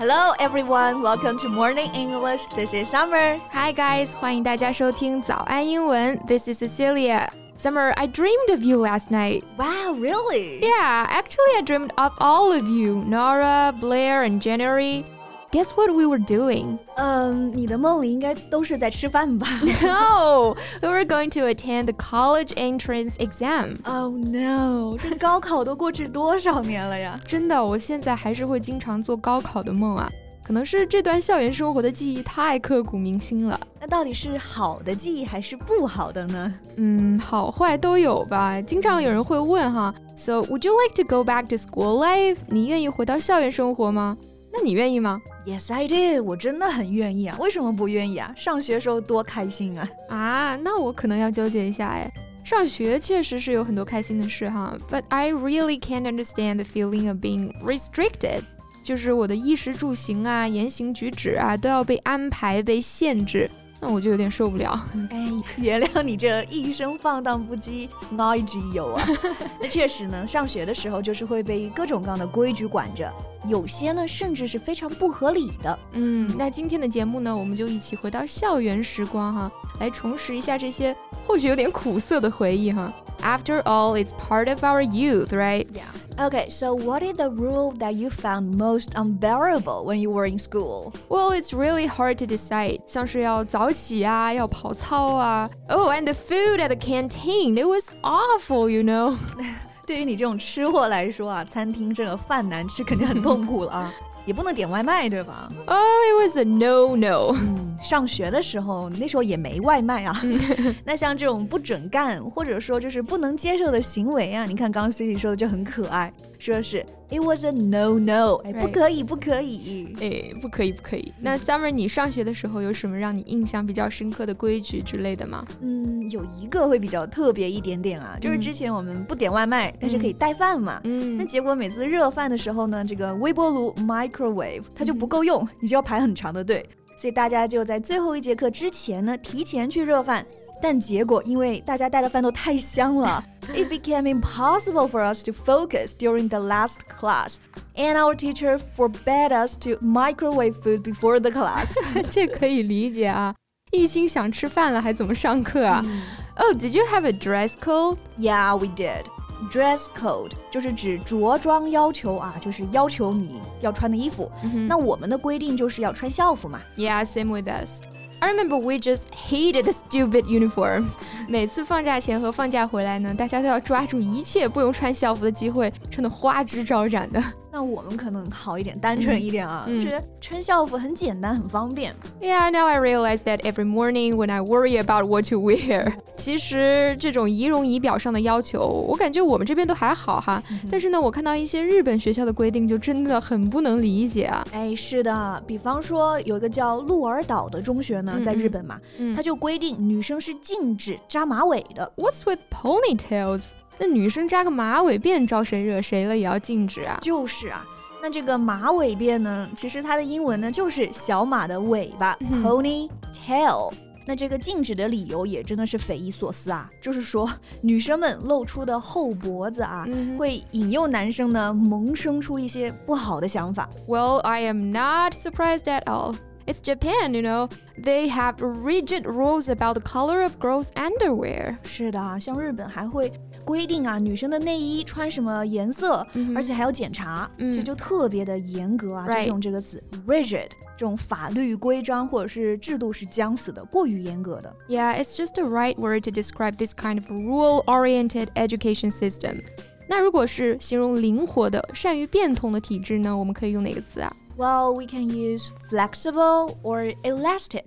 Hello everyone, welcome to Morning English. This is Summer. Hi guys, 欢迎大家收听早安英文。This is Cecilia. Summer, I dreamed of you last night. Wow, really? Yeah, actually, I dreamed of all of you Nora, Blair, and January. Guess what we were doing? Um, 你的梦里应该都是在吃饭吧 No, we were going to attend the college entrance exam. Oh no，这高考都过去多少年了呀？真的，我现在还是会经常做高考的梦啊。可能是这段校园生活的记忆太刻骨铭心了。那到底是好的记忆还是不好的呢？嗯，好坏都有吧。经常有人会问哈，So would you like to go back to school life？你愿意回到校园生活吗？ 那你愿意吗？Yes, I do。我真的很愿意啊。为什么不愿意啊？上学时候多开心啊！啊，那我可能要纠结一下哎。上学确实是有很多开心的事哈，But I really can't understand the feeling of being restricted。就是我的衣食住行啊、言行举止啊，都要被安排、被限制，那我就有点受不了。哎，原谅你这一生放荡不羁，爱之有啊。那确实呢，上学的时候就是会被各种各样的规矩管着，有些呢甚至是非常不合理的。嗯，那今天的节目呢，我们就一起回到校园时光哈，来重拾一下这些或许有点苦涩的回忆哈。After all, it's part of our youth, right? Yeah. Okay, so what is the rule that you found most unbearable when you were in school? Well, it's really hard to decide. 像是要早起啊，要跑操啊。Oh, and the food at the canteen, it was awful, you know. 对于你这种吃货来说啊，餐厅这个饭难吃肯定很痛苦了啊。也不能点外卖，对吧？Oh, it was a no no。 嗯，上学的时候，那时候也没外卖啊。那像这种不准干，或者说就是不能接受的行为啊，你看刚刚 Cici 说的就很可爱，说是。It was a no no，哎，不可以，不可以，哎，不可以，不可以。那 Summer，你上学的时候有什么让你印象比较深刻的规矩之类的吗？嗯，有一个会比较特别一点点啊，就是之前我们不点外卖，但是可以带饭嘛。嗯，那结果每次热饭的时候呢，这个微波炉 microwave 它就不够用，你就要排很长的队，所以大家就在最后一节课之前呢，提前去热饭。但结果因为大家带的饭都太香了。it became impossible for us to focus during the last class, and our teacher forbade us to microwave food before the class. 这可以理解啊，一心想吃饭了，还怎么上课啊、嗯、？Oh, did you have a dress code? Yeah, we did. Dress code 就是指着装要求啊，就是要求你要穿的衣服。Mm hmm. 那我们的规定就是要穿校服嘛。Yeah, same with us. I remember we just hated the stupid uniforms。每次放假前和放假回来呢，大家都要抓住一切不用穿校服的机会，穿的花枝招展的。那我们可能好一点，单纯一点啊，嗯、觉得穿校服很简单，很方便。Yeah, now I realize that every morning when I worry about what to wear，其实这种仪容仪表上的要求，我感觉我们这边都还好哈。嗯、但是呢，我看到一些日本学校的规定，就真的很不能理解啊。哎，是的，比方说有一个叫鹿儿岛的中学呢，在日本嘛，嗯、它就规定女生是禁止扎马尾的。What's with ponytails？那女生扎个马尾辫招谁惹谁了也要禁止啊？就是啊，那这个马尾辫呢，其实它的英文呢就是小马的尾巴，pony tail。那这个禁止的理由也真的是匪夷所思啊，就是说女生们露出的后脖子啊，会引诱男生呢萌生出一些不好的想法。Well, I am not surprised at all. It's Japan, you know. They have rigid rules about the color of girls' underwear. 是的，像日本还会规定啊，女生的内衣穿什么颜色，而且还要检查，所以就特别的严格啊。就是用这个词 rigid，这种法律规章或者是制度是将死的，过于严格的。Yeah, it's just the right word to describe this kind of rule-oriented education system. 那如果是形容灵活的、善于变通的体制呢？我们可以用哪个词啊？Well, we can use flexible or elastic.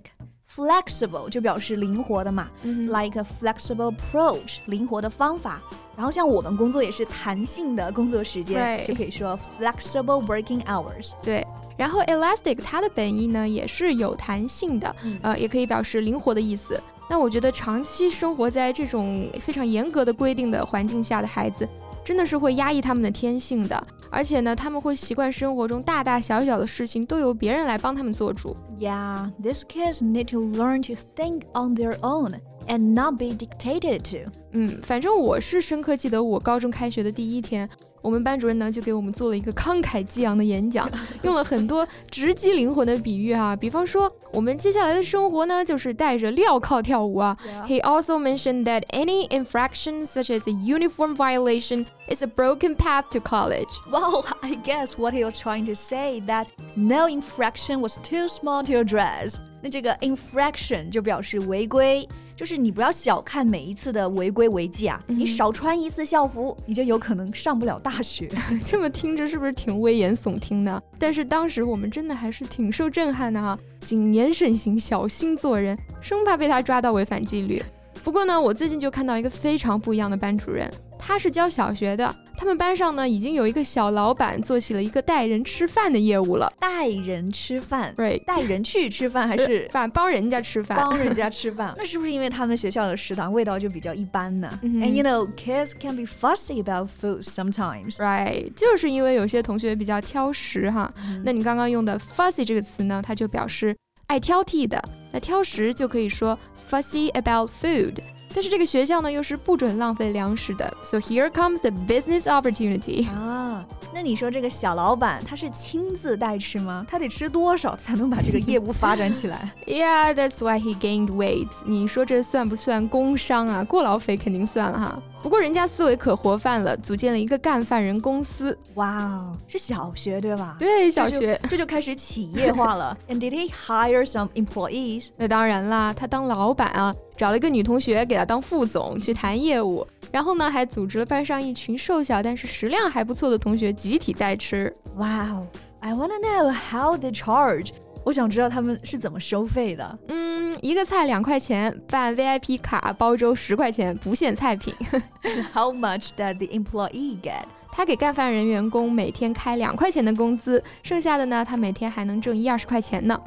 Flexible 就表示灵活的嘛、mm hmm.，like a flexible approach，灵活的方法。然后像我们工作也是弹性的工作时间，就可以说 flexible working hours。对，然后 elastic 它的本意呢也是有弹性的，嗯、呃，也可以表示灵活的意思。那我觉得长期生活在这种非常严格的规定的环境下的孩子，真的是会压抑他们的天性的。而且呢，他们会习惯生活中大大小小的事情都由别人来帮他们做主。Yeah, these kids need to learn to think on their own and not be dictated to. 嗯，反正我是深刻记得我高中开学的第一天。我们班主任呢就给我们做了一个慷慨激昂的演讲，用了很多直击灵魂的比喻哈，比方说我们接下来的生活呢就是带着镣铐跳舞啊。He also mentioned that any infraction such as a uniform violation is a broken path to college. Well, I guess what he was trying to say that no infraction was too small to address. 那这个 infraction 就表示违规。就是你不要小看每一次的违规违纪啊！你少穿一次校服，你就有可能上不了大学。这么听着是不是挺危言耸听的？但是当时我们真的还是挺受震撼的哈！谨言慎行，小心做人，生怕被他抓到违反纪律。不过呢，我最近就看到一个非常不一样的班主任，他是教小学的。他们班上呢，已经有一个小老板做起了一个带人吃饭的业务了。带人吃饭，对，带人去吃饭还是 饭帮人家吃饭？帮人家吃饭，那是不是因为他们学校的食堂味道就比较一般呢？And you know, kids can be fussy about food sometimes, right？就是因为有些同学比较挑食哈。那你刚刚用的 fussy 这个词呢，它就表示爱挑剔的。那挑食就可以说 fussy about food。但是这个学校呢，又是不准浪费粮食的，so here comes the business opportunity 啊。那你说这个小老板他是亲自带吃吗？他得吃多少才能把这个业务发展起来？Yeah, that's why he gained weight。你说这算不算工伤啊？过劳肥肯定算了哈。不过人家思维可活泛了，组建了一个干饭人公司。哇哦，是小学对吧？对，小学这就开始企业化了。And did he hire some employees？那当然啦，他当老板啊，找了一个女同学给他当副总去谈业务，然后呢还组织了班上一群瘦小但是食量还不错的同学集体代吃。哇哦，I wanna know how they charge。我想知道他们是怎么收费的。嗯，一个菜两块钱，办 VIP 卡包粥十块钱，不限菜品。How much did the employee get？他给干饭人员工每天开两块钱的工资，剩下的呢，他每天还能挣一二十块钱呢。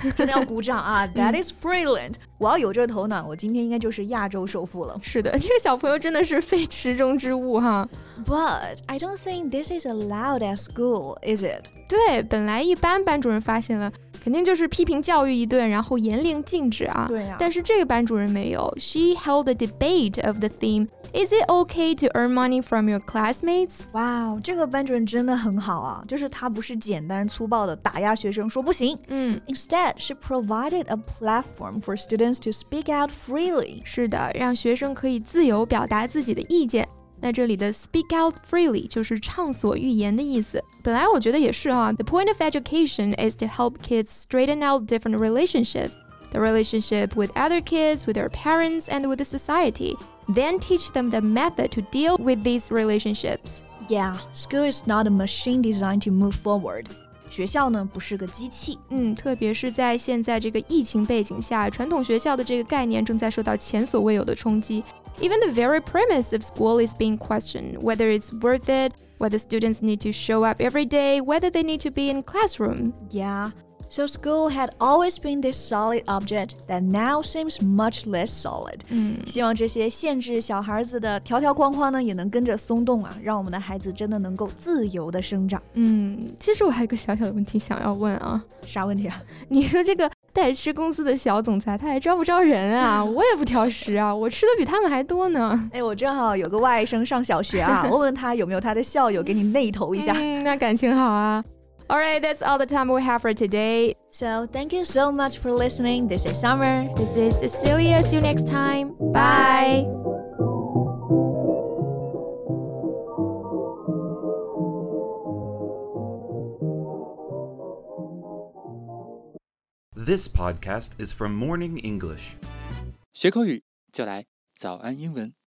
真的要鼓掌啊！That is brilliant！我要有这个头脑，我今天应该就是亚洲首富了。是的，这个小朋友真的是非池中之物哈。But I don't think this is allowed at school, is it？对，本来一般班主任发现了。肯定就是批评教育一顿，然后严令禁止啊。对呀。但是这个班主任没有，She held a debate of the theme Is it okay to earn money from your classmates？哇，这个班主任真的很好啊，就是他不是简单粗暴的打压学生，说不行。嗯。Instead, she provided a platform for students to speak out freely。是的，让学生可以自由表达自己的意见。那这里的 speak out freely 就是畅所欲言的意思。本来我觉得也是啊。The point of education is to help kids straighten out different relationships. The relationship with other kids, with their parents, and with the society. Then teach them the method to deal with these relationships. Yeah, school is not a machine designed to move forward. 学校呢不是个机器，嗯，特别是在现在这个疫情背景下，传统学校的这个概念正在受到前所未有的冲击。even the very premise of school is being questioned whether it's worth it, whether students need to show up every day, whether they need to be in classroom. Yeah. So school had always been this solid object that now seems much less solid. 嗯，希望这些限制小孩子的条条框框呢，也能跟着松动啊，让我们的孩子真的能够自由的生长。嗯，其实我还有个小小的问题想要问啊，啥问题啊？你说这个代吃公司的小总裁，他还招不招人啊？我也不挑食啊，我吃的比他们还多呢。哎，我正好有个外甥上小学啊，问问他有没有他的校友给你内投一下。嗯，那感情好啊。All right, that's all the time we have for today. So thank you so much for listening. This is Summer. This is Cecilia. See you next time. Bye. This podcast is from Morning English. 学口语就来早安英文。